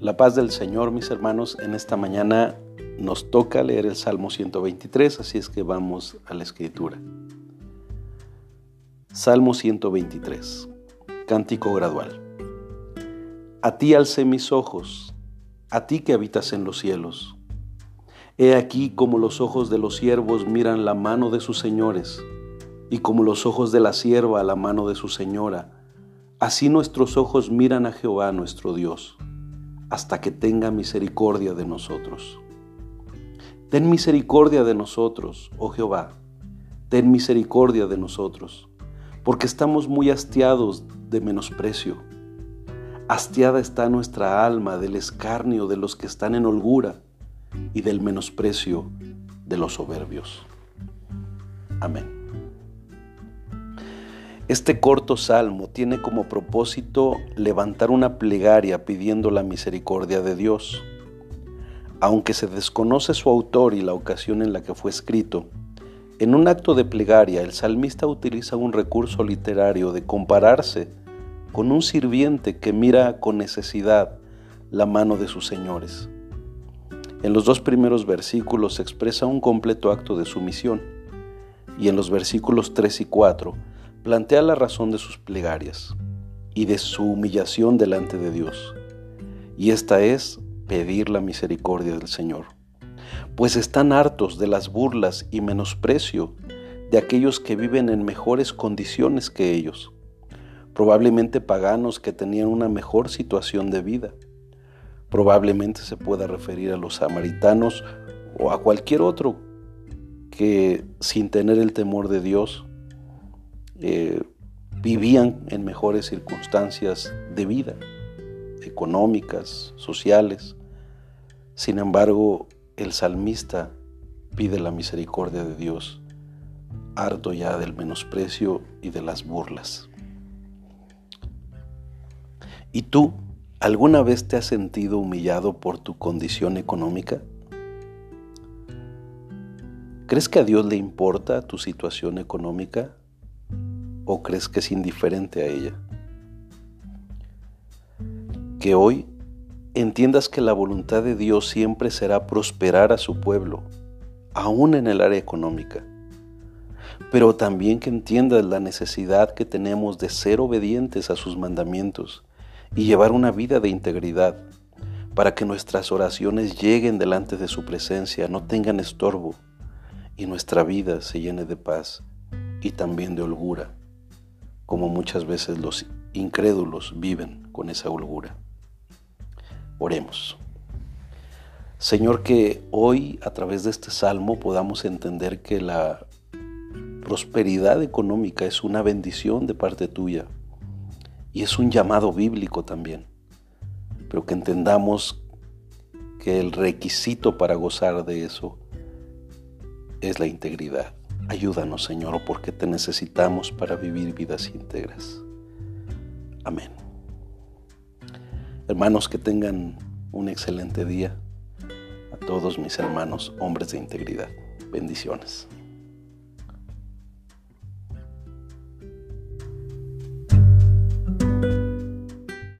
La paz del Señor, mis hermanos, en esta mañana nos toca leer el Salmo 123, así es que vamos a la escritura. Salmo 123, cántico gradual. A ti alcé mis ojos, a ti que habitas en los cielos. He aquí como los ojos de los siervos miran la mano de sus señores, y como los ojos de la sierva la mano de su señora, así nuestros ojos miran a Jehová nuestro Dios hasta que tenga misericordia de nosotros. Ten misericordia de nosotros, oh Jehová, ten misericordia de nosotros, porque estamos muy hastiados de menosprecio. Hastiada está nuestra alma del escarnio de los que están en holgura y del menosprecio de los soberbios. Amén. Este corto salmo tiene como propósito levantar una plegaria pidiendo la misericordia de Dios. Aunque se desconoce su autor y la ocasión en la que fue escrito, en un acto de plegaria el salmista utiliza un recurso literario de compararse con un sirviente que mira con necesidad la mano de sus señores. En los dos primeros versículos se expresa un completo acto de sumisión y en los versículos 3 y 4 plantea la razón de sus plegarias y de su humillación delante de Dios. Y esta es pedir la misericordia del Señor, pues están hartos de las burlas y menosprecio de aquellos que viven en mejores condiciones que ellos, probablemente paganos que tenían una mejor situación de vida. Probablemente se pueda referir a los samaritanos o a cualquier otro que sin tener el temor de Dios vivían en mejores circunstancias de vida, económicas, sociales. Sin embargo, el salmista pide la misericordia de Dios, harto ya del menosprecio y de las burlas. ¿Y tú alguna vez te has sentido humillado por tu condición económica? ¿Crees que a Dios le importa tu situación económica? O crees que es indiferente a ella? Que hoy entiendas que la voluntad de Dios siempre será prosperar a su pueblo, aún en el área económica, pero también que entiendas la necesidad que tenemos de ser obedientes a sus mandamientos y llevar una vida de integridad para que nuestras oraciones lleguen delante de su presencia, no tengan estorbo y nuestra vida se llene de paz y también de holgura como muchas veces los incrédulos viven con esa holgura. Oremos. Señor, que hoy a través de este salmo podamos entender que la prosperidad económica es una bendición de parte tuya y es un llamado bíblico también, pero que entendamos que el requisito para gozar de eso es la integridad. Ayúdanos, Señor, porque te necesitamos para vivir vidas íntegras. Amén. Hermanos, que tengan un excelente día. A todos mis hermanos, hombres de integridad. Bendiciones.